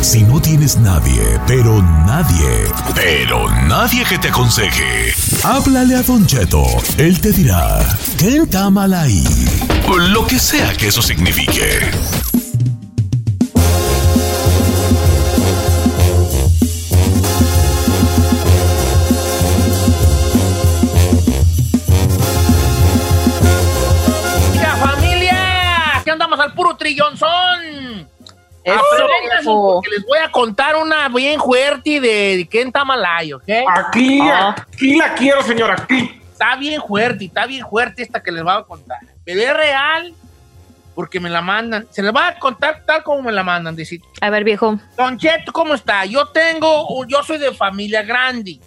Si no tienes nadie, pero nadie, pero nadie que te aconseje, háblale a Don Cheto. Él te dirá, ¿qué está mal ahí? Lo que sea que eso signifique. ¡Mira, familia! ¡Que andamos al puro trillonzón! Eso. Porque les voy a contar una bien fuerte de Ken Tamalay, ¿ok? Aquí, Ah. aquí la quiero, señora, aquí. Está bien fuerte, está bien fuerte esta que les voy a contar. Pero es real porque me la mandan. Se les va a contar tal como me la mandan. Decir, A ver, viejo. Don Cheto, ¿cómo está? Yo tengo, yo soy de familia grande.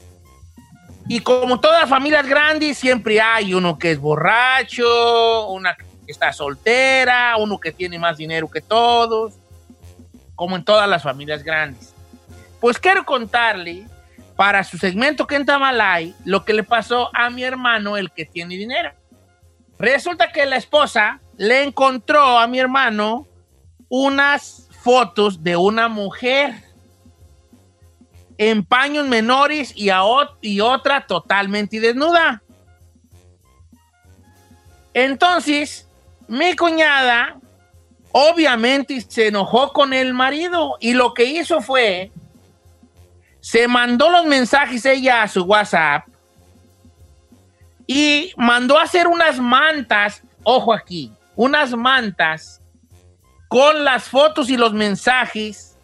Y como todas las familias grandes, siempre hay uno que es borracho, una que está soltera, uno que tiene más dinero que todos, como en todas las familias grandes. Pues quiero contarle, para su segmento que en Tamalay, lo que le pasó a mi hermano, el que tiene dinero. Resulta que la esposa le encontró a mi hermano unas fotos de una mujer en paños menores y, a y otra totalmente desnuda. Entonces, mi cuñada obviamente se enojó con el marido y lo que hizo fue, se mandó los mensajes ella a su WhatsApp y mandó a hacer unas mantas, ojo aquí, unas mantas con las fotos y los mensajes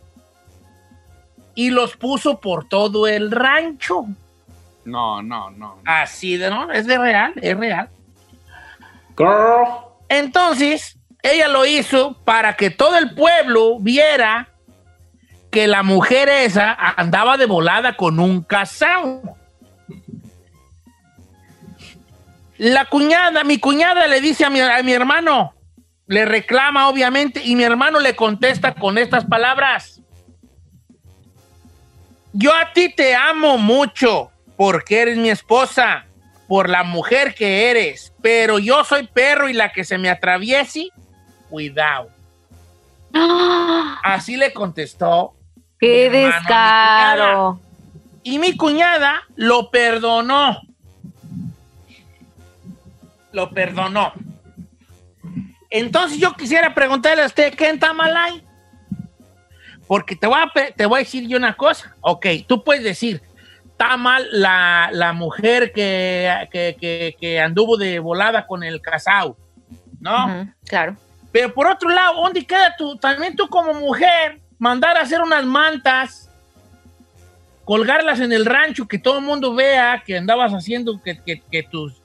y los puso por todo el rancho. No, no, no. Así de, ¿no? Es de real, es real. Girl. Entonces, ella lo hizo para que todo el pueblo viera que la mujer esa andaba de volada con un casado. La cuñada, mi cuñada le dice a mi, a mi hermano, le reclama obviamente, y mi hermano le contesta con estas palabras. Yo a ti te amo mucho porque eres mi esposa, por la mujer que eres, pero yo soy perro y la que se me atraviese, cuidado. Así le contestó. ¡Qué Mi hermano, mi descaro! Y mi cuñada lo perdonó. Lo perdonó. Entonces yo quisiera preguntarle a usted, ¿qué está mal ahí? Porque te voy, a, te voy a decir yo una cosa. Ok, tú puedes decir, está mal la, la mujer que, que, que- que anduvo de volada con el casado, ¿no? Claro. Pero por otro lado, ¿dónde queda tú? También tú como mujer, mandar a hacer unas mantas, colgarlas en el rancho, que todo el mundo vea que andabas haciendo, que, que, que tus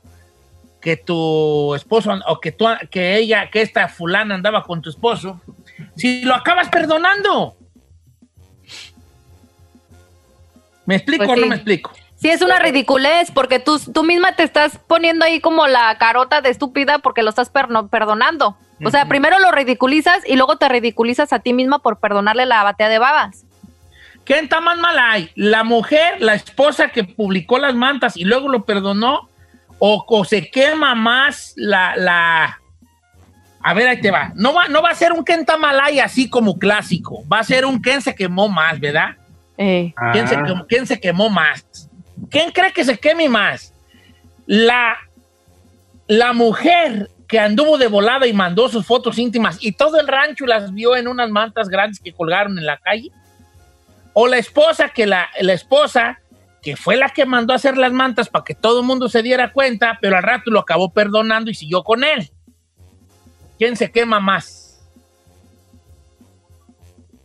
que tu esposo o que, tú, que ella, que esta fulana andaba con tu esposo, si lo acabas perdonando. ¿Me explico Pues o no me explico? Sí, es una ridiculez porque tú, tú misma te estás poniendo ahí como la carota de estúpida porque lo estás perno- perdonando. O sea, primero lo ridiculizas y luego te ridiculizas a ti misma por perdonarle la batea de babas. ¿Quién está más mal ahí? ¿La mujer, la esposa que publicó las mantas y luego lo perdonó? ¿O, o se quema más la, la... A ver, ahí te va. No va, no va a ser un Ken Tamalay así como clásico. Va a ser un Ken se quemó más, ¿verdad? Eh, ¿Quién, se quemó, quién se quemó más? ¿Quién cree que se queme más? La, la mujer que anduvo de volada y mandó sus fotos íntimas y todo el rancho las vio en unas mantas grandes que colgaron en la calle. O la esposa que la, la esposa que fue la que mandó a hacer las mantas para que todo el mundo se diera cuenta, pero al rato lo acabó perdonando y siguió con él. ¿Quién se quema más?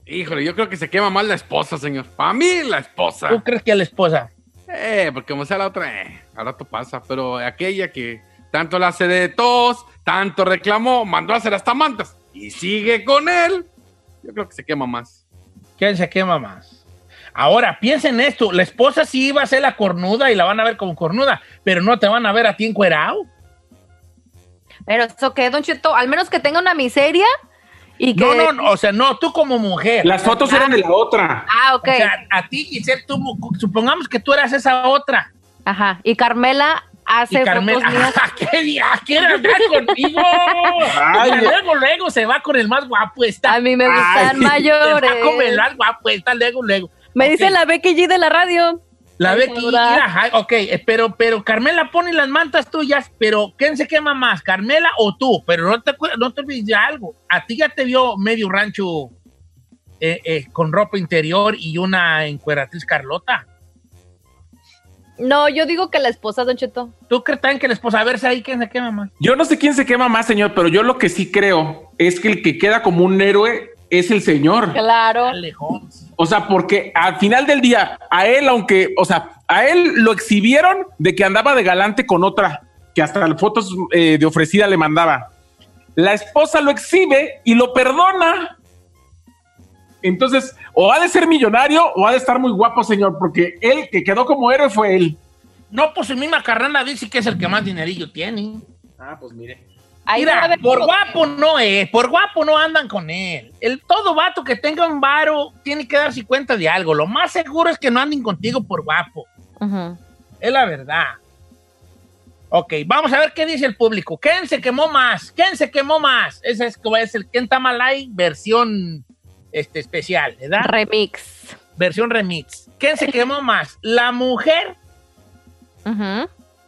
Híjole, yo creo que se quema más la esposa, señor. Para mí, la esposa. ¿Tú crees que la esposa? Eh, porque como sea la otra, eh, al rato pasa. Pero aquella que tanto la hace de tos, tanto reclamó, mandó a hacer hasta mantas y sigue con él, yo creo que se quema más. ¿Quién se quema más? Ahora, piensen esto, la esposa sí iba a ser la cornuda y la van a ver como cornuda, pero no te van a ver a ti encuerado. Pero eso que, Don Cheto, al menos que tenga una miseria y que... No, no, no, o sea, no, tú como mujer. Las fotos eran de la otra. Ah, ok. O sea, a ti, Giselle, tú, supongamos que tú eras esa otra. Ajá. Y Carmela hace y Carmela, fotos mías. ¿qué día? ¿Quiere andar? Ay, Y luego, luego se va con el más guapo. Está. A mí me gustan Ay, Se mayores. va con el más guapo, está luego, luego. Me dice la Becky G de la radio. La Ay, Becky, ay, ok, eh, pero, pero Carmela pone las mantas tuyas, pero ¿quién se quema más, Carmela o tú? Pero no te, no te olvides de algo, a ti ya te vio medio rancho eh, eh, con ropa interior y una encueratriz Carlota. No, yo digo que la esposa, Don Cheto. ¿Tú crees también que la esposa, a ver si ahí quién se quema más? Yo no sé quién se quema más, señor, pero yo lo que sí creo es que el que queda como un héroe es el señor. Claro. O sea, porque al final del día, a él, aunque, o sea, a él lo exhibieron de que andaba de galante con otra, que hasta las fotos eh, de ofrecida le mandaba. La esposa lo exhibe y lo perdona. Entonces, o ha de ser millonario o ha de estar muy guapo, señor, porque él que quedó como héroe fue él. No, pues su misma carnada dice que es el que más dinerillo tiene. Ah, pues mire. Ahí Mira, por guapo no es, por guapo no andan con él. El todo vato que tenga un varo tiene que darse cuenta de algo. Lo más seguro es que no anden contigo por guapo. Es la verdad. Ok, vamos a ver qué dice el público. ¿Quién se quemó más? ¿Quién se quemó más? Ese es, es el Kentamalay versión este, especial, ¿verdad? Remix. versión remix. ¿Quién se quemó más? ¿La mujer?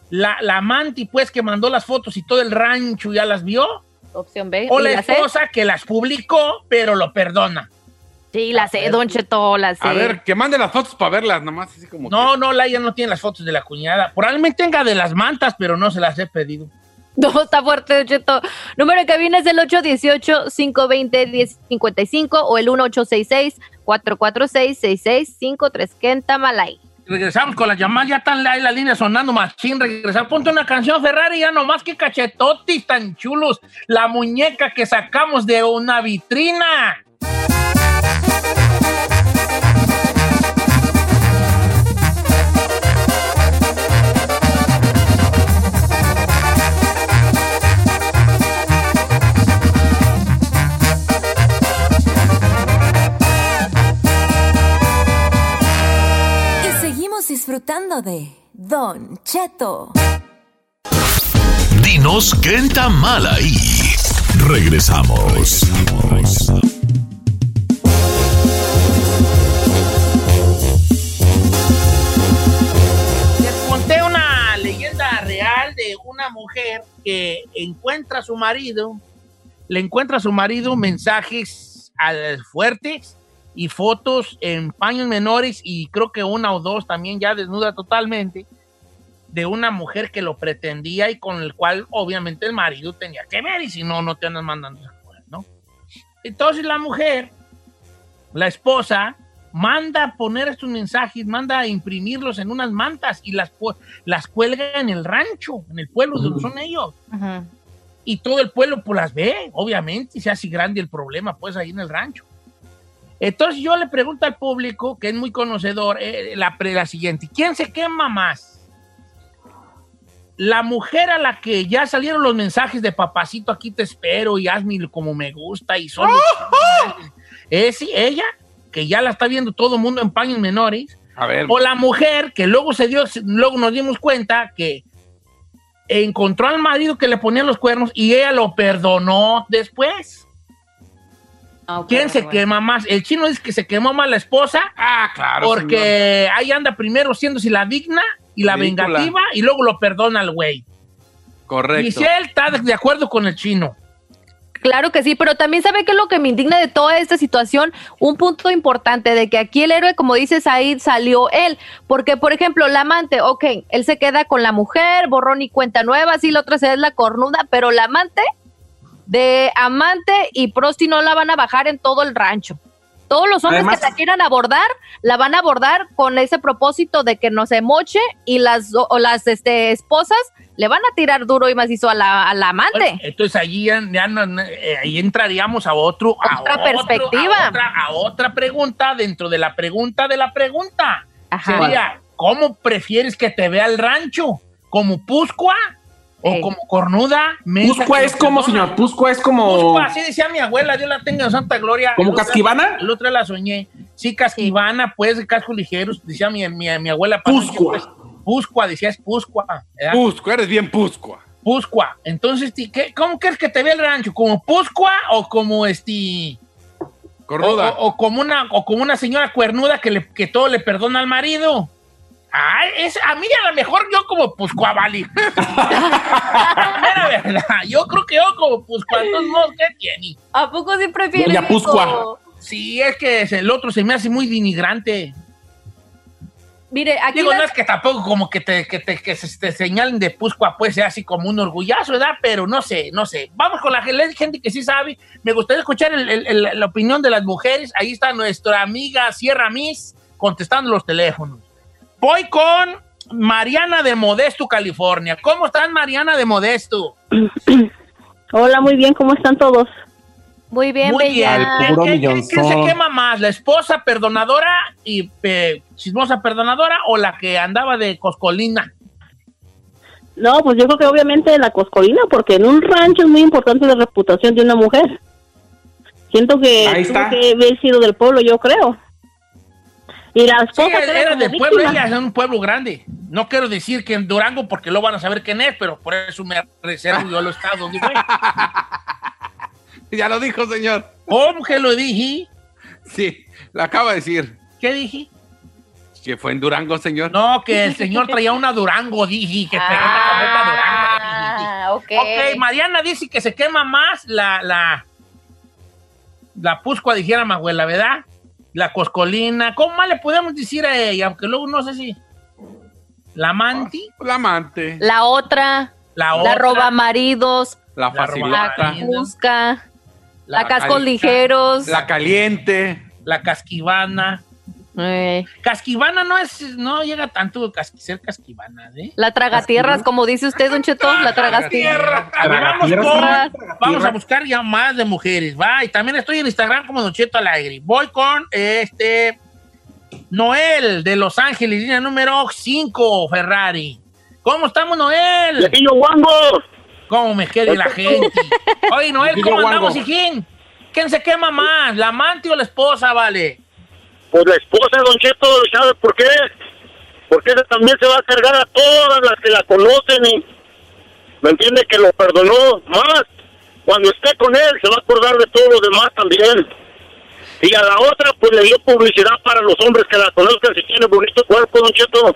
La, la amante, pues, que mandó las fotos y todo el rancho ya las vio. Opción B. O ¿Y la C? esposa que las publicó, pero lo perdona. Sí, la sé, Don Cheto, la sé. A ver, que mande las fotos para verlas, nomás así como. No, no, la ella no tiene las fotos de la cuñada. Probablemente tenga de las mantas, pero no se las he pedido. No, está fuerte, Cheto. Número que viene es el 818-520-1055 o el 1866-446-6653. Kenta Malay. Regresamos con las llamadas, ya están la, la línea sonando machín. Regresar, ponte una canción Ferrari, ya nomás que cachetotis tan chulos. La muñeca que sacamos de una vitrina. Don Cheto. Dinos qué está mal ahí. Regresamos. Les conté una leyenda real de una mujer que encuentra a su marido, le encuentra a su marido mensajes fuertes y fotos en paños menores y creo que una o dos también ya desnuda totalmente de una mujer que lo pretendía y con el cual obviamente el marido tenía que ver y si no, no te andas mandando esas cosas, ¿no? Entonces la mujer, la esposa, manda a poner estos mensajes, manda a imprimirlos en unas mantas y las, las cuelga en el rancho, en el pueblo donde son ellos. Ujú. Y todo el pueblo pues las ve, obviamente, y se hace grande el problema pues ahí en el rancho. Entonces yo le pregunto al público, que es muy conocedor, eh, la, la siguiente, ¿quién se quema más? La mujer a la que ya salieron los mensajes de papacito, aquí te espero y hazme como me gusta y son... Es ella, que ya la está viendo todo el mundo en paños menores, A ver, o la mujer que luego se dio, luego nos dimos cuenta que encontró al marido que le ponía los cuernos y ella lo perdonó después. Ah, ¿Quién se bueno. quema más? El chino dice que se quemó más la esposa ah, claro. porque ahí anda primero siéndose la digna y la Ridícula. vengativa y luego lo perdona el güey. Correcto. Michelle está de de acuerdo con el chino. Claro que sí, pero también sabe que es lo que me indigna de toda esta situación, un punto importante de que aquí el héroe, como dices ahí, salió él, porque por ejemplo, la amante, ok, él se queda con la mujer, borrón y cuenta nueva, sí, la otra se es la cornuda, pero la amante, de amante y prosti no la van a bajar en todo el rancho. Todos los hombres Además- que la quieran abordar, la van a abordar con ese propósito de que no se moche y las, o las este, esposas le van a tirar duro y macizo a la, a la amante. Entonces allí ya, ya no- eh, ahí entraríamos a otro, a Otra otro- perspectiva. a otra, a otra pregunta dentro de la pregunta de la pregunta. Ajá. Sería, ¿cómo prefieres que te vea el rancho? ¿Como Puscua o Ey. como cornuda? Puscua es como, perdona? señor, Puscua es como... Puscua, así decía mi abuela, Dios la tenga en santa gloria. ¿Como casquivana? El otro la soñé. Sí, casquivana, pues, de cascos ligeros, decía mi, mi, mi abuela. Puscua. Pues, Puscua, decía es Puscua. ¿verdad? Pusco, eres bien Puscua. Puscua. Entonces, ¿qué, ¿cómo quieres que te vea el rancho? ¿Como Puscua o como este... O, Cornuda. o- o como una, o como una señora cuernuda que, le, que todo le perdona al marido? Ay, es, a mí a lo mejor yo como Puscua, vale. Mera verdad, yo creo que yo como Puscua, entonces no, ¿qué tiene? ¿A poco sí prefieres? Hijo? Puscua. Sí, es que el otro se me hace muy denigrante. Mire, aquí Digo, las- no es que tampoco como que te, que te, que se te señalen de Puscua, pues sea así como un orgullazo, ¿verdad? Pero no sé, no sé. Vamos con la gen- gente que sí sabe. Me gustaría escuchar el- el- el- la opinión de las mujeres. Ahí está nuestra amiga Sierra Miss contestando los teléfonos. Voy con Mariana de Modesto, California. ¿Cómo estás, Mariana de Modesto? Hola, muy bien, ¿cómo están todos? muy bien, Muy bella. bien. ¿Qué- puro qué- qué- ¿Quién se quema más? ¿La esposa perdonadora y eh, chismosa perdonadora o la que andaba de coscolina? No, pues yo creo que obviamente la coscolina, porque en un rancho es muy importante la reputación de una mujer. Siento que Ahí tuvo está. que haber sido del pueblo, yo creo. Y la Sí, esposa queda era del pueblo, ella es un pueblo grande. No quiero decir que en Durango porque lo van a saber quién es, pero por eso me reservo yo los estados donde fue. Ya lo dijo, señor. ¿Cómo que lo dije? Sí, lo acaba de decir. ¿Qué dije? Que fue en Durango, señor. No, que el señor traía una Durango, dije, que traía una camioneta Durango. dije. Ah, ok. Ok, Mariana dice que se quema más la, la, la puscua, dijera mi abuela, ¿verdad? La coscolina. ¿Cómo más le podemos decir a ella? Aunque luego no sé si. La manti, La amante, La otra, la la otra. roba maridos, la La facilita, robada. la busca, la, La cascos ligeros. la caliente. la casquivana. Eh, Casquivana no es, no llega tanto a casqui- ser casquivana, ¿eh? la tragatierras, como dice usted, Don Cheto, la tragatierras. A ver, vamos, con- vamos a buscar ya más de mujeres, va. Y también estoy en Instagram como Don Cheto Alegre. Voy con este Noel de Los Ángeles, línea número 5, Ferrari. ¿Cómo estamos, Noel? Viejillo guango, ¿Cómo me quiere la gente? Oye, Noel, ¿cómo andamos, hijín? ¿Quién se quema más, la amante o la esposa, vale? Pues la esposa de Don Cheto, ¿sabe por qué? Porque esa también se va a cargar a todas las que la conocen y me entiende que lo perdonó más. Cuando esté con él se va a acordar de todos los demás también. Y a la otra pues le dio publicidad para los hombres que la conozcan si tiene bonito cuerpo, Don Cheto.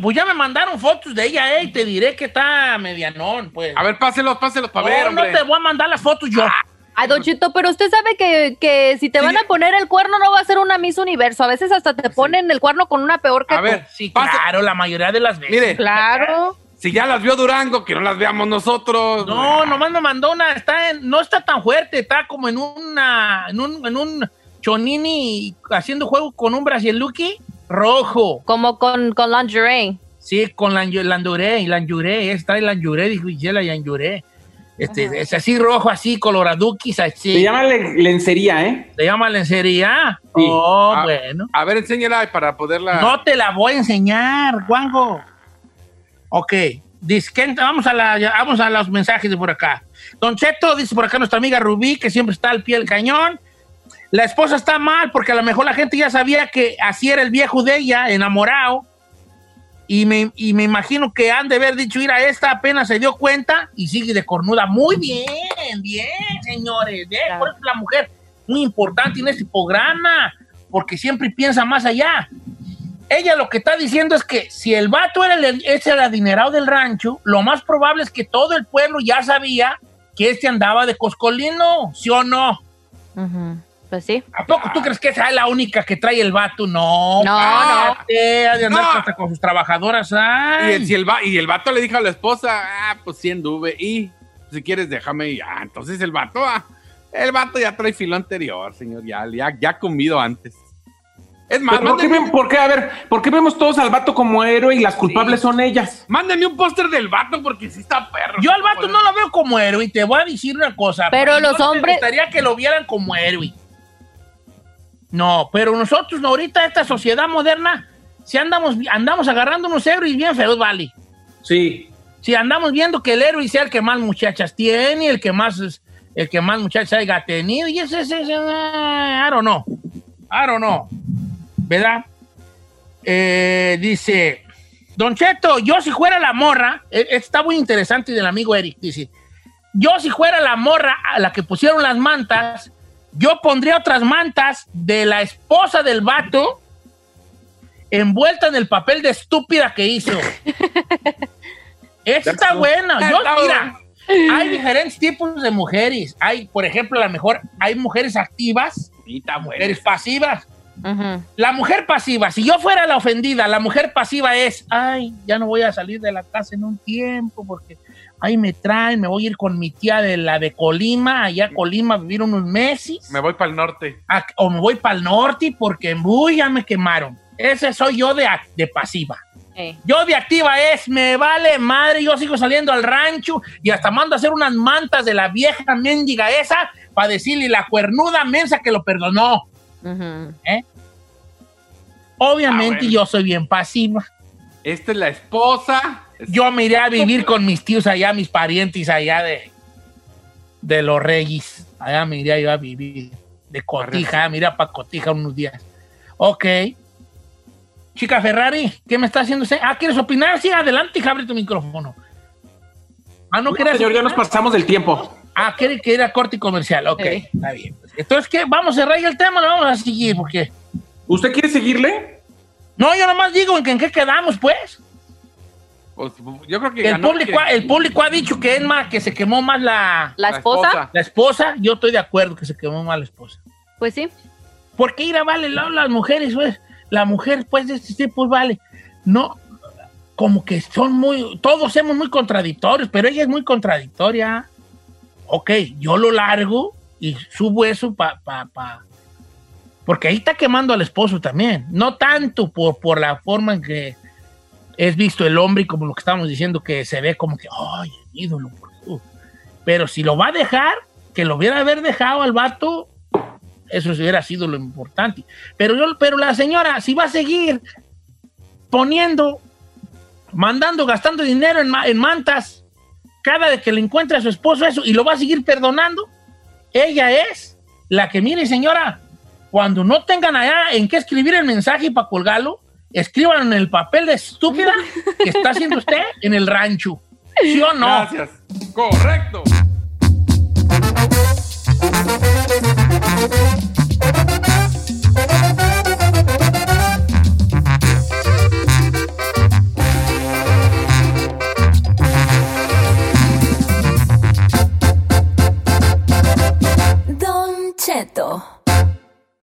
Pues ya me mandaron fotos de ella, eh, y te diré que está medianón, pues. A ver, páselos, páselos para no, ver, no hombre. te voy a mandar las fotos yo. Ay, Don Cheto, pero usted sabe que, que si te van a poner el cuerno no va a ser una Miss Universo. A veces hasta te ponen el cuerno con una peor que A tú. ver, Sí, pase- claro, la mayoría de las veces. Mire. Claro. Si ya las vio Durango, que no las veamos nosotros. No, nomás me mandó una, está en- no está tan fuerte, está como en una, en un, en un chonini haciendo juego con un brasieluki rojo. Como con, con lingerie. Sí, con la landuré, está el lanjuré, dijo Gisela Yanjuré. Este, es así rojo, así, coloraduquis, así. Se llama le- lencería, ¿eh? ¿Se llama lencería? Sí. Oh, bueno. A ver, enséñala para poderla. No te la voy a enseñar, Juanjo. Ok. ¿quién- vamos, a la, ya- vamos a los mensajes de por acá. Don Cheto, dice por acá nuestra amiga Rubí, que siempre está al pie del cañón. La esposa está mal porque a lo mejor la gente ya sabía que así era el viejo de ella, enamorado. Y me, y me imagino que han de haber dicho, ir a esta apenas se dio cuenta y sigue de cornuda. Muy bien, bien, señores. Bien, Por eso la mujer, muy importante en este programa, porque siempre piensa más allá. Ella lo que está diciendo es que si el vato era el, es el adinerado del rancho, lo más probable es que todo el pueblo ya sabía que este andaba de coscolino, ¿sí o no? Ujú. Pues sí. ¿A poco tú crees que esa es la única que trae el vato? No, No, cállate, ha de andar No. hasta con sus trabajadoras. Y el, si el va- y el vato le dijo a la esposa, ah, pues sí anduve. Y si quieres, déjame. Y, ah, entonces el vato, ah, el vato ya trae filo anterior, señor. Ya, ya, ya ha comido antes. Es más, ¿por, qué, por qué? A ver, ¿por qué vemos todos al vato como héroe y las culpables son ellas? mándenme un póster del vato porque sí está perro. Yo al vato no lo veo como héroe y te voy a decir una cosa. Pero los no me hombres- gustaría que lo vieran como héroe. No, pero nosotros no, ahorita esta sociedad moderna, si andamos, andamos agarrando unos héroes bien feos, vale. Sí. Si andamos viendo que el héroe sea el que más muchachas tiene, el que más, el que más muchachas haya tenido, y ese, ese, ese, ah, I don't know. I don't know. ¿Verdad? Eh, dice, Don Cheto, yo si fuera la morra, eh, está muy interesante del amigo Eric, dice, yo si fuera la morra a la que pusieron las mantas, yo pondría otras mantas de la esposa del vato envuelta en el papel de estúpida que hizo. Esta está buena. Yo, mira, hay diferentes tipos de mujeres. Hay, por ejemplo, a lo mejor hay mujeres activas bueno. mujeres pasivas. Ujú. La mujer pasiva, si yo fuera la ofendida, la mujer pasiva es, ay, ya no voy a salir de la casa en un tiempo porque ahí me traen, me voy a ir con mi tía de la de Colima, allá a Colima a vivir unos meses, Me voy para el norte. a- o me voy para el norte porque en Buy ya me quemaron. Ese soy yo de, de pasiva. Eh. Yo de activa es, me vale madre, yo sigo saliendo al rancho y hasta mando a hacer unas mantas de la vieja mendiga esa para decirle la cuernuda mensa que lo perdonó. Ujú. Obviamente Ah, bueno. yo soy bien pasiva. Esta es la esposa. Yo me iré a vivir con mis tíos allá, mis parientes allá de, de los Reyes. Allá me iré yo a vivir. De Cotija, me iré para Cotija unos días. Ok. Chica Ferrari, ¿qué me está haciendo usted? Ah, ¿quieres opinar? Sí, adelante, hija, abre tu micrófono. Ah, no, No, señor, ya nos pasamos del tiempo. Ah, quiere que ir a corte comercial. Ok, está bien. Entonces, ¿qué? ¿Vamos a cerrar el tema lo vamos a seguir? Porque... ¿Usted quiere seguirle? No, yo nomás digo en qué quedamos, pues. Yo creo que El ganó público, que- ha- el público ha dicho que es más, que se quemó más la, ¿La esposa? la esposa. Yo estoy de acuerdo que se quemó más la esposa. Pues sí. Porque ir a vale la- las mujeres, pues, la mujer, pues, de este tipo, vale. No, como que son muy, todos somos muy contradictorios, pero ella es muy contradictoria. Ok, yo lo largo y subo eso para, pa, pa- porque ahí está quemando al esposo también. No tanto por, por la forma en que es visto el hombre y como lo que estamos diciendo, que se ve como que, ay, ídolo. por favor". Pero si lo va a dejar, que lo hubiera haber dejado al vato, eso hubiera sido lo importante. Pero, yo, pero la señora, si va a seguir poniendo, mandando, gastando dinero en, en mantas, cada vez que le encuentra a su esposo eso, y lo va a seguir perdonando, ella es la que, mire señora, cuando no tengan allá en qué escribir el mensaje para colgarlo, escriban en el papel de estúpida que está haciendo usted en el rancho. ¿Sí o no? Gracias. Correcto.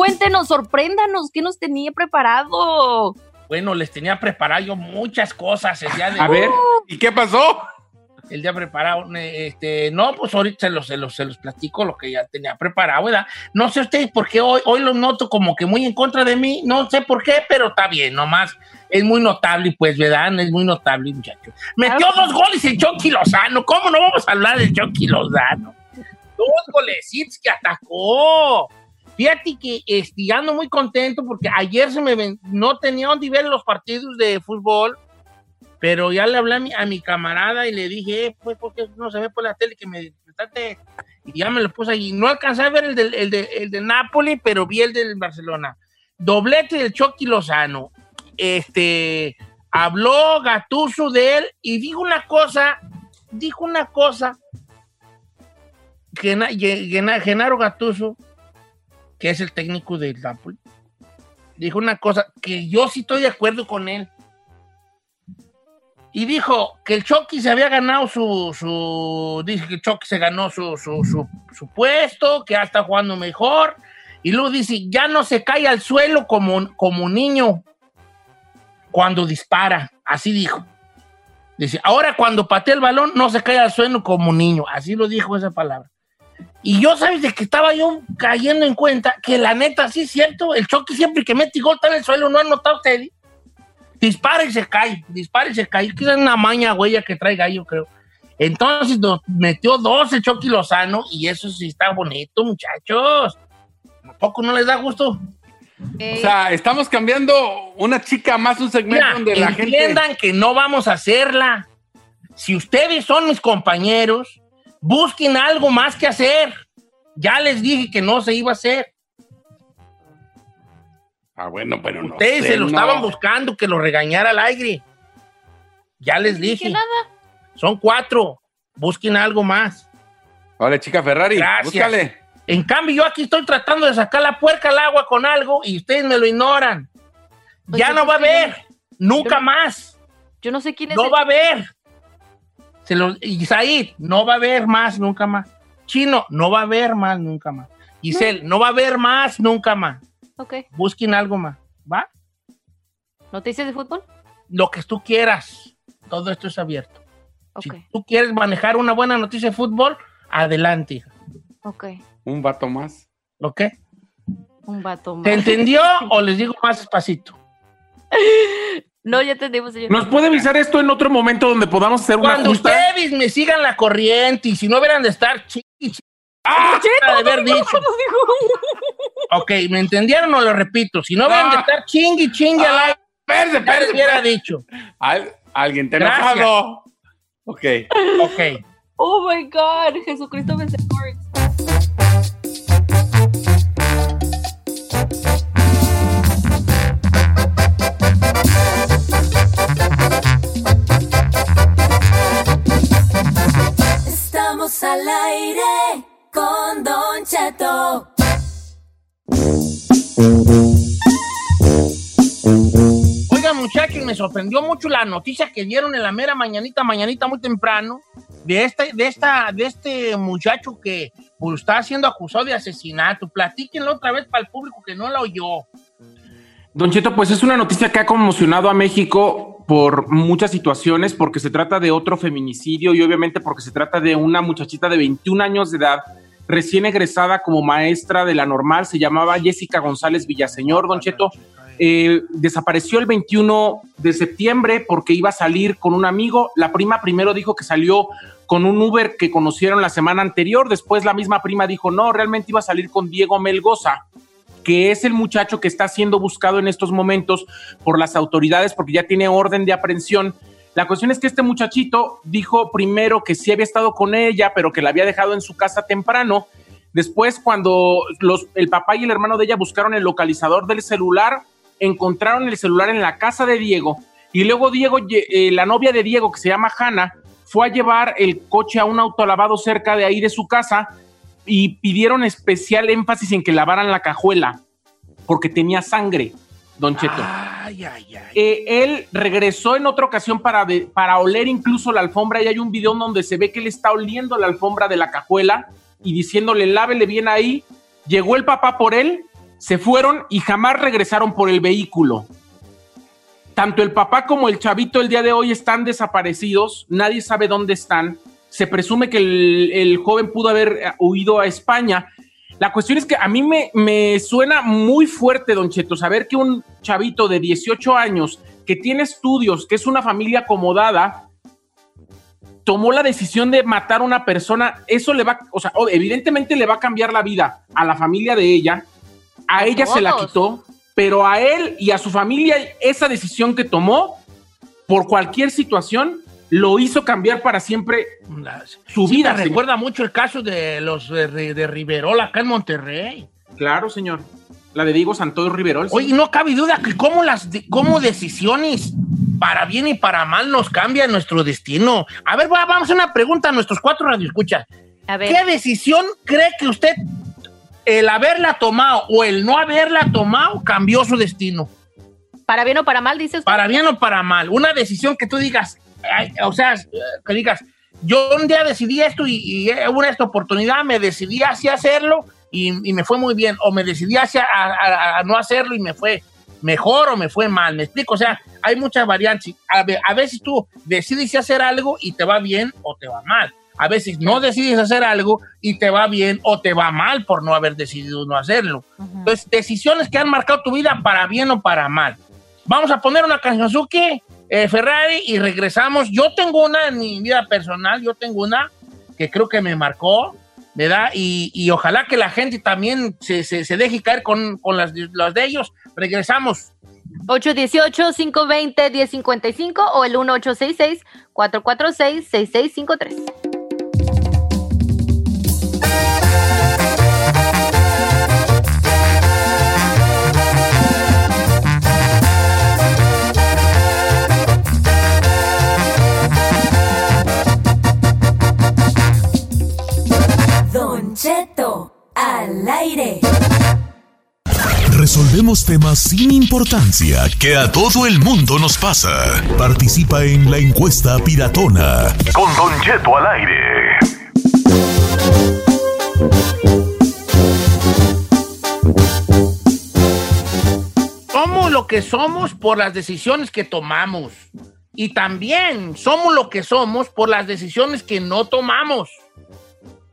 Cuéntenos, sorpréndanos, ¿qué nos tenía preparado? Bueno, les tenía preparado yo muchas cosas el día de A ver, ¿y qué pasó? El día preparado, eh, este, no, pues ahorita se los, se los, se los platico lo que ya tenía preparado, ¿verdad? No sé ustedes por qué hoy, hoy lo noto como que muy en contra de mí, no sé por qué, pero está bien, nomás es muy notable, pues, ¿verdad? Es muy notable, muchacho. Metió dos goles en Chucky Lozano, ¿cómo no vamos a hablar de Chucky Lozano? Dos golecitos que atacó. Fíjate que este, ando muy contento porque ayer se me ven- no tenía dónde ver los partidos de fútbol, pero ya le hablé a mi, a mi camarada y le dije, eh, pues, porque no se ve por la tele que me? Y ya me lo puse ahí. No alcancé a ver el del, el de, el de Napoli, pero vi el del Barcelona. Doblete del Chucky Lozano. Este, habló Gatuso de él y dijo una cosa, dijo una cosa, Gena- Ge- Gena- Genaro Gatuso, que es el técnico del Napoli, dijo una cosa que yo sí estoy de acuerdo con él. Y dijo que el Chucky se había ganado su, su dice que Chucky se ganó su, su, su, su puesto, que ya está jugando mejor. Y luego dice, ya no se cae al suelo como, como niño cuando dispara. Así dijo. Dice, ahora cuando patea el balón no se cae al suelo como niño. Así lo dijo esa palabra. Y yo, ¿sabes de que estaba yo cayendo en cuenta? Que la neta, sí es cierto, el Chucky siempre que mete gol está en el suelo, ¿no han notado ustedes? Dispara y se cae, dispara y se cae. Quizás una maña huella que traiga, yo creo. Entonces nos metió dos el Chucky Lozano y eso sí está bonito, muchachos. ¿A poco no les da gusto? O sea, estamos cambiando una chica más un segmento Mira, donde la gente. entiendan que no vamos a hacerla. Si ustedes son mis compañeros, busquen algo más que hacer. Ya les dije que no se iba a hacer. Ah, bueno, pero no. Ustedes sé, se lo no. estaban buscando que lo regañara al aire. Ya les dije. Son cuatro. Busquen algo más. Vale, chica Ferrari, Gracias. búscale. En cambio, yo aquí estoy tratando de sacar la puerca al agua con algo y ustedes me lo ignoran. Pues ya no va a haber. Nunca Yo más. Yo no sé quién es. No el- va a haber. Se lo, Isaí, no va a haber más, nunca más. Chino, no va a haber más, nunca más. Giselle, no va a haber más, nunca más. Ok. Busquen algo más, ¿va? ¿Noticias de fútbol? Lo que tú quieras. Todo esto es abierto. Ok, Si tú quieres manejar una buena noticia de fútbol, adelante. hija. ok, Un vato más. ¿Ok? Un vato ¿Se mal. entendió o les digo más despacito? No, ya entendimos, señor. ¿Nos puede avisar esto en otro momento donde podamos hacer una Cuando junta? ustedes me sigan la corriente y si no hubieran de estar chi, chi- ¡Ah! de haber dicho. Ok, ¿me entendieron o lo repito? Si no hubieran de Ah. estar chingui, chingue al aire, Espérese, ya hubiera dicho. Al- alguien te enojado. Ok. Ok. Oh my God, Jesucristo vencedor. Estamos al aire con Don Cheto. Oigan, muchachos, me sorprendió mucho la noticia que dieron en la mera mañanita, mañanita muy temprano, de este, de esta, de este muchacho que pues, está siendo acusado de asesinato. Platíquenlo otra vez para el público que no la oyó. Don Cheto, pues es una noticia que ha conmocionado a México por muchas situaciones, porque se trata de otro feminicidio y obviamente porque se trata de una muchachita de 21 años de edad, recién egresada como maestra de la normal, se llamaba Jessica González Villaseñor, Don Cheto. Eh, desapareció el 21 de septiembre porque iba a salir con un amigo. La prima primero dijo que salió con un Uber que conocieron la semana anterior. Después la misma prima dijo, no, realmente iba a salir con Diego Melgoza que es el muchacho que está siendo buscado en estos momentos por las autoridades porque ya tiene orden de aprehensión. La cuestión es que este muchachito dijo primero que sí había estado con ella, pero que la había dejado en su casa temprano. Después, cuando los, el papá y el hermano de ella buscaron el localizador del celular, encontraron el celular en la casa de Diego. Y luego Diego, lle- eh, la novia de Diego, que se llama Hanna, fue a llevar el coche a un autolavado cerca de ahí de su casa y pidieron especial énfasis en que lavaran la cajuela porque tenía sangre, Don Cheto. Ay, ay, ay. Eh, él regresó en otra ocasión para, de- para oler incluso la alfombra y hay un video donde se ve que él está oliendo la alfombra de la cajuela y diciéndole lávele bien ahí. Llegó el papá por él, se fueron y jamás regresaron por el vehículo. Tanto el papá como el chavito el día de hoy están desaparecidos, nadie sabe dónde están. Se presume que el, el joven pudo haber eh, huido a España. La cuestión es que a mí me, me suena muy fuerte, Don Cheto, saber que un chavito de 18 años que tiene estudios, que es una familia acomodada, tomó la decisión de matar a una persona. Eso le va, o sea, evidentemente le va a cambiar la vida a la familia de ella. A ella se la quitó, pero a él y a su familia esa decisión que tomó por cualquier situación lo hizo cambiar para siempre su Sí, vida. me recuerda mucho el caso de los de, de, de Riverol acá en Monterrey. Claro, señor. La de Diego Santoyo Riverol. sí. Oye, no cabe duda que cómo las de- cómo decisiones para bien y para mal nos cambian nuestro destino. A ver, va- vamos a una pregunta a nuestros cuatro radioescuchas. A ver. ¿Qué decisión cree que usted, el haberla tomado o el no haberla tomado, cambió su destino? ¿Para bien o para mal, dices? Para bien o para mal. Una decisión que tú digas, o sea, que digas, yo un día decidí esto y, y hubo esta oportunidad, me decidí hacia hacerlo y, y me fue muy bien, o me decidí hacia a, a- a no hacerlo y me fue mejor o me fue mal. ¿Me explico? O sea, hay muchas variantes. A, a veces tú decides hacer algo y te va bien o te va mal. A veces no decides hacer algo y te va bien o te va mal por no haber decidido no hacerlo. Entonces, decisiones que han marcado tu vida para bien o para mal. Vamos a poner una canción Suzuki, eh, Ferrari y regresamos. Yo tengo una en mi vida personal, yo tengo una que creo que me marcó, ¿verdad? Y, y ojalá que la gente también se, deje caer con, con las, las de ellos. Regresamos. 818-520-1055 o el 1866 446 6653 al aire. Resolvemos temas sin importancia que a todo el mundo nos pasa. Participa en la encuesta piratona. Con Don Cheto al aire. Somos lo que somos por las decisiones que tomamos. Y también somos lo que somos por las decisiones que no tomamos.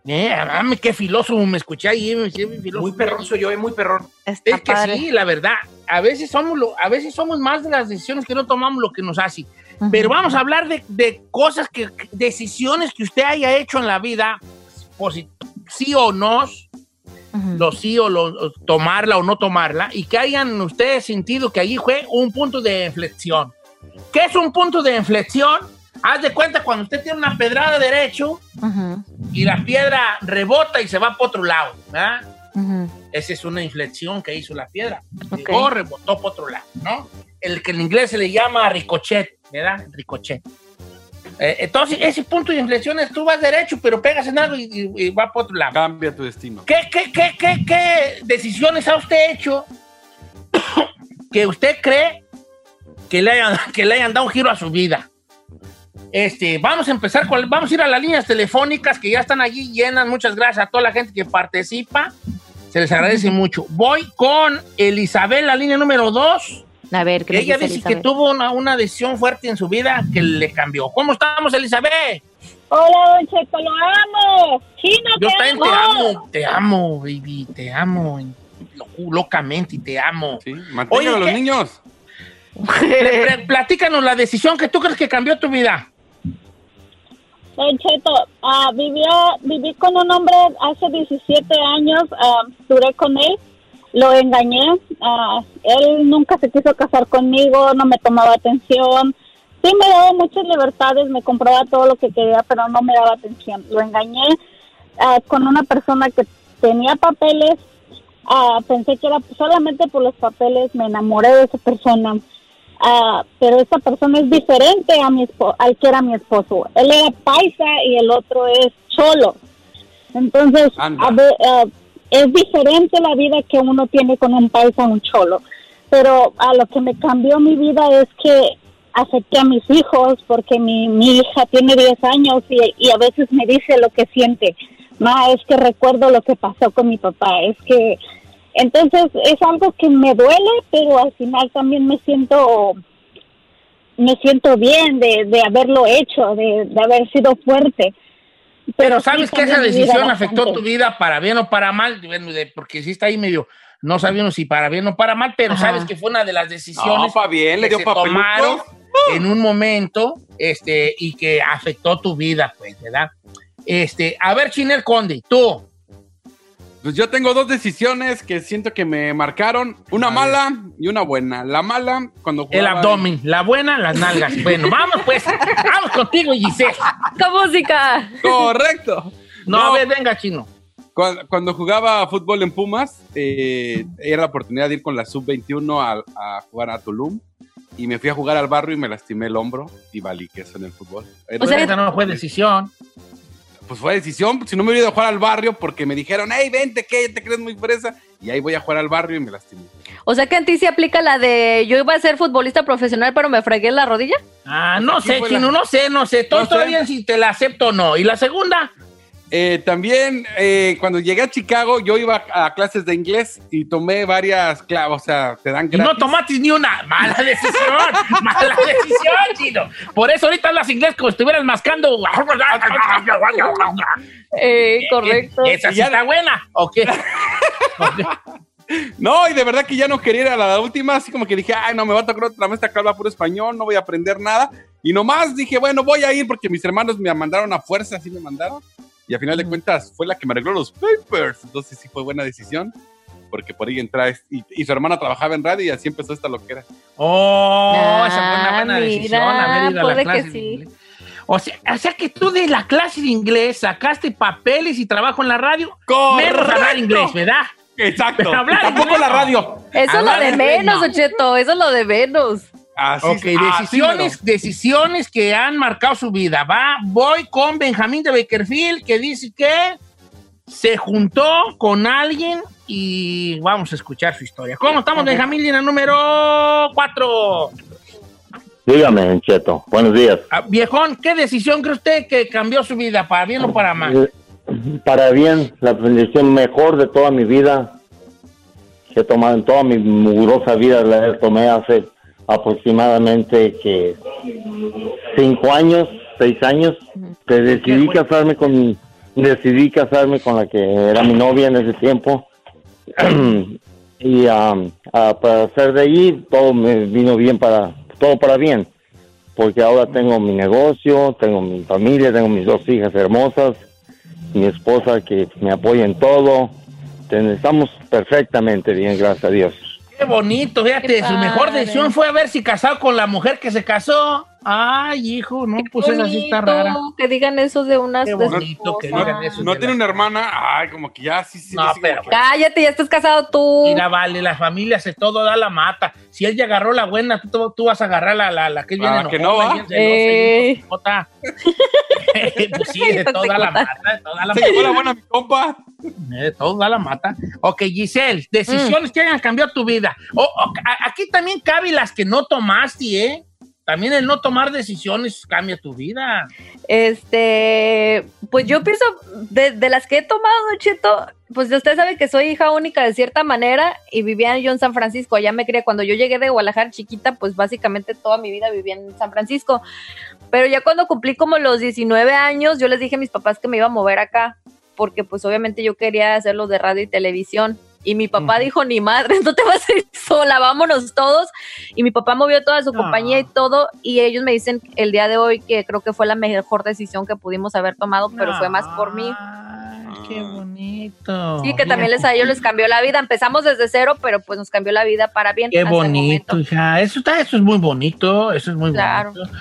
Eh, dame qué filósofo me escuché ahí. me decía, filósofo. Muy perrón soy yo, eh, muy perrón. Es que sí, la verdad. A veces somos lo, a veces somos más de las decisiones que no tomamos lo que nos hace. Pero vamos a hablar de, de cosas que, decisiones que usted haya hecho en la vida, sí o no, lo sí o lo, tomarla o no tomarla, y que hayan ustedes sentido que allí fue un punto de inflexión. ¿Qué es un punto de inflexión? Haz de cuenta cuando usted tiene una pedrada derecho y la piedra rebota y se va para otro lado. ¿verdad? Esa es una inflexión que hizo la piedra. Llegó, rebotó para otro lado, ¿no? El que en inglés se le llama ricochet, ¿verdad? Ricochet. Eh, entonces, ese punto de inflexión es tú vas derecho, pero pegas en algo y, y- y va para otro lado. Cambia tu destino. ¿Qué, qué, qué, qué, qué decisiones ha usted hecho que usted cree que le, hayan, que le hayan dado un giro a su vida? Este, vamos a empezar con, vamos a ir a las líneas telefónicas que ya están allí llenas. Muchas gracias a toda la gente que participa. Se les agradece mucho. Voy con Elizabeth, la línea número 2. A ver, ¿qué ella dice que tuvo una, una decisión fuerte en su vida que le cambió. ¿Cómo estamos, Elizabeth? Hola, Don Cheto, lo amo. Chino, Yo te también amo. te amo, te amo, baby, te amo lo- locamente y te amo. Mantengan a los ¿qué- niños. Platícanos la decisión que tú crees que cambió tu vida. Don ah, vivió, viví con un hombre hace 17 años, ah, duré con él, lo engañé, ah, él nunca se quiso casar conmigo, no me tomaba atención, sí me daba muchas libertades, me compraba todo lo que quería, pero no me daba atención. Lo engañé con una persona que tenía papeles, pensé que era solamente por los papeles, me enamoré de esa persona. Ah, pero esta persona es diferente a mi espo- al que era mi esposo. Él era paisa y el otro es cholo. Entonces, a ver, ah, es diferente la vida que uno tiene con un paisa un cholo. Pero a lo que me cambió mi vida es que acepté a mis hijos porque mi, mi hija tiene 10 años y, y a veces me dice lo que siente. No, es que recuerdo lo que pasó con mi papá. Es que entonces es algo que me duele, pero al final también me siento me siento bien de, de haberlo hecho, de, de haber sido fuerte. Pero sabes que esa decisión bastante. afectó tu vida para bien o para mal, porque sí está ahí medio, no sabíamos si para bien o para mal, pero Ajá. sabes que fue una de las decisiones No, pa' bien, le que dio se tomaron en un momento este, y que afectó tu vida, pues, ¿verdad? Este, a ver, Chinel Conde, tú. Pues yo tengo dos decisiones que siento que me marcaron. Una mala y una buena. La mala, cuando El jugaba- abdomen, la buena, las nalgas. Bueno, vamos pues, vamos contigo, Giselle. ¡Con música! Correcto. No, a ver, venga, chino. Cuando, cuando jugaba fútbol en Pumas, eh, era la oportunidad de ir con la sub-21 a, a jugar a Tulum. Y me fui a jugar al barrio y me lastimé el hombro y valí que eso en el fútbol. O sea, esa no fue decisión. Pues fue decisión, si no me hubiera ido a jugar al barrio porque me dijeron, hey, vente, que te crees muy fresa. Y ahí voy a jugar al barrio y me lastimé. O sea que en ti se aplica la de yo iba a ser futbolista profesional, pero me fregué la rodilla. Ah, no Aquí sé, chino, la- no sé, no sé. Todo No está sé. bien si te la acepto o no. ¿Y la segunda? Eh, también, eh, cuando llegué a Chicago, yo iba a clases de inglés y tomé varias clases, o sea, te dan Y no gratis. tomaste ni una. Mala decisión. mala decisión, chino. Por eso ahorita hablas inglés como si estuvieras mascando. Eh, correcto. Esa sí está buena. ¿O qué? No, y de verdad que ya no quería ir a la última, así como que dije, ay, no, me va a tocar otra maestra que habla puro español, no voy a aprender nada. Y nomás dije, bueno, voy a ir porque mis hermanos me mandaron a fuerza, así me mandaron. Y a final de cuentas fue la que me arregló los papers. Entonces sí fue buena decisión, porque por ahí entra, y, y su hermana trabajaba en radio y así empezó esta loquera. Oh, esa fue una Ah, buena mira, decisión. Haber ido a la puede clase que sí. O sea, o sea que tú de la clase de inglés sacaste papeles y trabajo en la radio. Menos hablar inglés, ¿verdad? Exacto. Pero hablar Y tampoco inglés la radio. Eso es lo de menos, no. Ocheto, eso es lo de menos. Así, Ok, así decisiones, decisiones que han marcado su vida. Va, voy con Benjamín de Bakerfield que dice que se juntó con alguien y vamos a escuchar su historia. ¿Cómo estamos, Benjamín? Línea número 4. Dígame, Cheto. Buenos días. viejón, ¿qué decisión cree usted que cambió su vida, para bien o para mal? Para bien, la decisión mejor de toda mi vida que he tomado en toda mi mugrosa vida, la tomé hace aproximadamente que cinco años, seis años, que decidí casarme con decidí casarme con la que era mi novia en ese tiempo. y a para hacer de ahí todo me vino bien para todo para bien porque ahora tengo mi negocio tengo mi familia tengo mis dos hijas hermosas mi esposa que me apoya en todo. Estamos perfectamente bien gracias a Dios Qué bonito, fíjate, Qué su mejor decisión fue haberse casado con la mujer que se casó. Ay, hijo, no, pues esa sí está rara. Que digan eso de unas Qué bonito que digan eso. No de tiene una hermana. Ay, como que ya sí, sí. No, pero- Cállate, ya estás casado tú. Mira, vale, la familia se todo da la mata. Si él ya agarró la buena, tú, tú vas a agarrar la, la, la que es bien La que enojona, no va. bien celosa y Eh. bien toxicota. pues sí, de todo da la mata, de todo da la Se llevó la mata. buena mi compa. Eh, De todo da la mata. Ok, Giselle, decisiones que hayan cambiado tu vida. O- o- a- aquí también cabe las que no tomaste, ¿eh? También el no tomar decisiones cambia tu vida. Este, pues yo pienso, de, de las que he tomado, Cheto, pues usted sabe que soy hija única de cierta manera y vivía yo en San Francisco, allá me crié, cuando yo llegué de Guadalajara chiquita, pues básicamente toda mi vida vivía en San Francisco, pero ya cuando cumplí como los 19 años, yo les dije a mis papás que me iba a mover acá, porque pues obviamente yo quería hacerlo de radio y televisión. Y mi papá dijo, ni madre, no te vas a ir sola, vámonos todos. Y mi papá movió toda su Ah. compañía y todo. Y ellos me dicen el día de hoy que creo que fue la mejor decisión que pudimos haber tomado, pero fue más por mí. Ay, qué bonito. Sí, que también les, a ellos les cambió la vida. Empezamos desde cero, pero pues nos cambió la vida para bien. Qué bonito, hija. Eso, está, eso es muy bonito. Eso es muy Claro. bonito.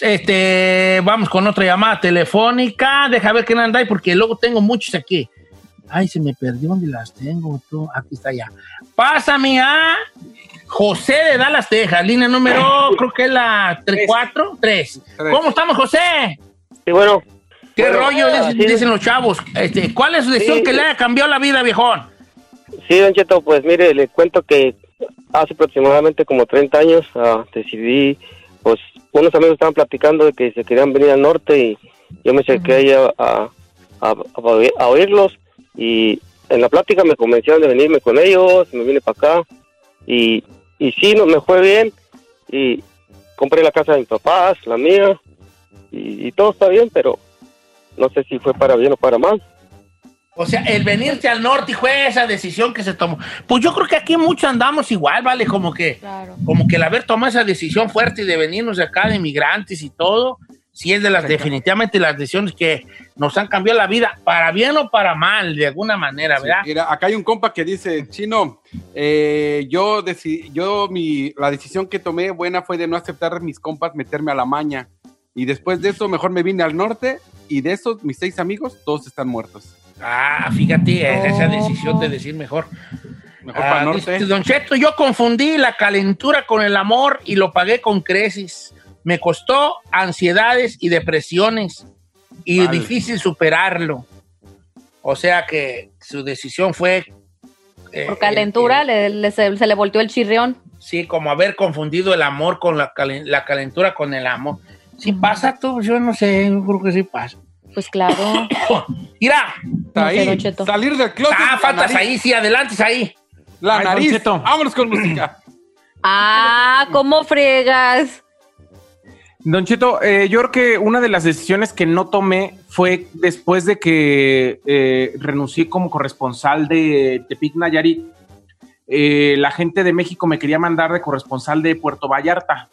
Este, vamos con otra llamada telefónica. Deja ver quién anda ahí, porque luego tengo muchos aquí. Ay, se me perdió donde las tengo. tú? Aquí está ya. Pásame a José de Dallas, Texas. Línea número, creo que es la 4, 3. ¿Cómo estamos, José? Sí, bueno. ¿Qué Bueno, rollo ah, dicen, los chavos? Este, ¿Cuál es su decisión Sí. que le haya cambiado la vida, viejón? Sí, Don Cheto, pues mire, le cuento que hace aproximadamente como 30 años ah, decidí, pues unos amigos estaban platicando de que se querían venir al norte y yo me acerqué ahí a, a, a- a oí- a oírlos y en la plática me convencieron de venirme con ellos, me vine para acá y, y sí, no, me fue bien y compré la casa de mis papás, la mía y, y todo está bien, pero no sé si fue para bien o para mal. O sea, el venirte al norte y fue esa decisión que se tomó. Pues yo creo que aquí muchos andamos igual, ¿vale? Como que, como que el haber tomado esa decisión fuerte de venirnos de acá, de inmigrantes y todo, sí es de las definitivamente las decisiones que nos han cambiado la vida, para bien o para mal, de alguna manera, Sí, ¿verdad? mira, acá hay un compa que dice, Chino, eh, yo, deci- yo mi, la decisión que tomé buena fue de no aceptar mis compas meterme a la maña. Y después de eso, mejor me vine al norte y de esos, mis seis amigos, todos están muertos. Ah, fíjate, esa decisión de decir mejor. Mejor Ah, para el norte. dice, Don Cheto, yo confundí la calentura con el amor y lo pagué con creces. Me costó ansiedades y depresiones y difícil superarlo. O sea que su decisión fue... eh, Por calentura le- le- se, se le volteó el chirrión. Sí, como haber confundido el amor con la, calen- la calentura con el amor. Si pasa tú, yo no sé, yo creo que sí pasa. Pues claro. Mira, No Cheto. salir del closet. Ah, faltas ahí, sí, adelante, ahí. La Ay, nariz. Vámonos con música. Ah, ¿cómo friegas? Don Cheto, eh, yo creo que una de las decisiones que no tomé fue después de que eh, renuncié como corresponsal de Tepic Nayarit. eh, la gente de México me quería mandar de corresponsal de Puerto Vallarta.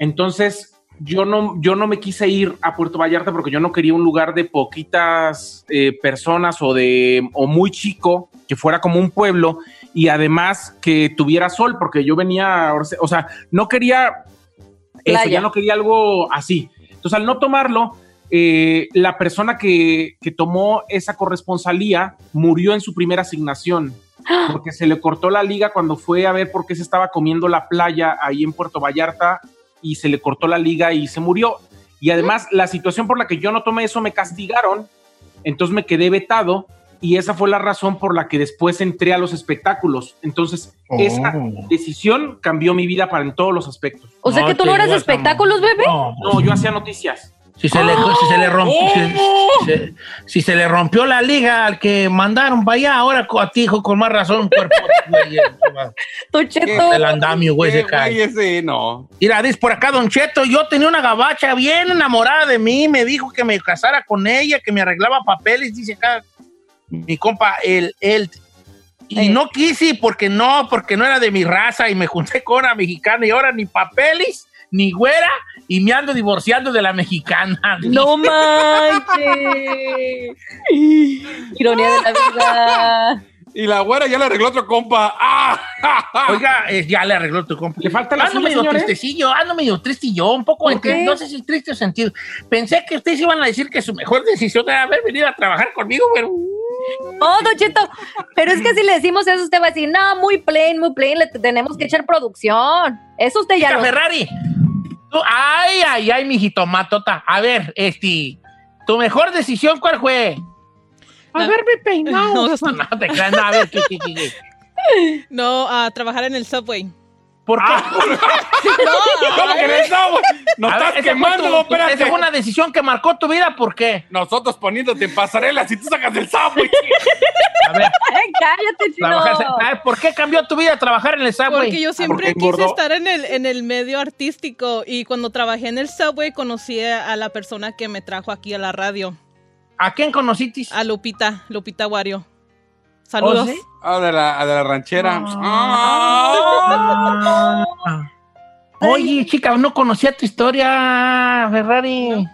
Entonces, yo no, yo no me quise ir a Puerto Vallarta porque yo no quería un lugar de poquitas personas o de o muy chico, que fuera como un pueblo y además que tuviera sol, porque yo venía, o sea, no quería eso, ya no quería algo así. Entonces, al no tomarlo, eh, la persona que, que tomó esa corresponsalía murió en su primera asignación, porque se le cortó la liga cuando fue a ver por qué se estaba comiendo la playa ahí en Puerto Vallarta y se le cortó la liga y se murió. Y además, la situación por la que yo no tomé eso me castigaron, entonces me quedé vetado y esa fue la razón por la que después entré a los espectáculos. Entonces, Oh. esa decisión cambió mi vida para en todos los aspectos. O sea No que tú no eras espectáculos, bebé. No, No, yo hacía noticias. Si se, le, si, se le rompió, si, si- si se le rompió la liga al que mandaron allá, ahora a ti, hijo, con más razón, cuerpo. güey, Tu cheto. el andamio, güey, se Eh, cae. ese no. Mira, dice por acá, Don Cheto, yo tenía una gabacha bien enamorada de mí, me dijo que me casara con ella, que me arreglaba papeles, dice acá mi compa, el, el, y no quise porque no, porque no era de mi raza y me junté con una mexicana y ahora ni papeles, ni güera, y me ando divorciando de la mexicana. No manches. Ironía de la vida. Y la güera ya le arregló otro compa. ¡Ah! Oiga, eh, ya le arregló tu compa. Le falta la ando suya, medio señor, ¿eh? tristecillo, ando medio triste y yo, un poco, ¿Por entre- no sé si triste o sentido. Pensé que ustedes iban a decir que su mejor decisión era haber venido a trabajar conmigo, pero... Oh, Don Cheto, pero es que si le decimos eso, usted va a decir, no, muy plain, muy plain, le tenemos que echar producción. Eso usted ya lo... Ferrari. Tú- ay, ay, ay, mijito matota. A ver, este, tu mejor decisión, ¿cuál fue? Haberme peinado. No, no te creas, no, a ver, ¿qué, qué, qué, qué? No, a trabajar en el subway. ¿Por qué? ¿Cómo que no, güey? Nos A ver, estás quemando, tu- espérate. Esa fue una decisión que marcó tu vida, ¿por qué? Nosotros poniéndote en pasarelas y tú sacas el subway. A ver, Ay, cállate, chino. trabajar- a ver, ¿por qué cambió tu vida trabajar en el subway? Porque yo siempre porque quise engordó. estar en el, en el medio artístico y cuando trabajé en el subway conocí a la persona que me trajo aquí a la radio, ¿A quién conociste? a Lupita, Lupita Wario. Saludos. ¿Oh, sí? Ah, de la, de la ranchera. Ah. Oye, chica, no conocía tu historia, Ferrari.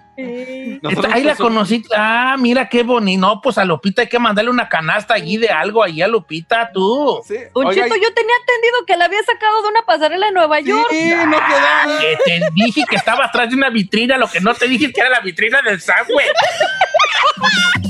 Nosotros, Ahí la pues, conocí. Ah, mira qué bonito. No, pues a Lupita hay que mandarle una canasta allí de algo allí a Lupita, tú. Sí, oiga, Cheto, yo tenía entendido que la había sacado de una pasarela en Nueva York. sí, no queda. Que te dije que estaba atrás de una vitrina, lo que no te dije es que era la vitrina del Subway.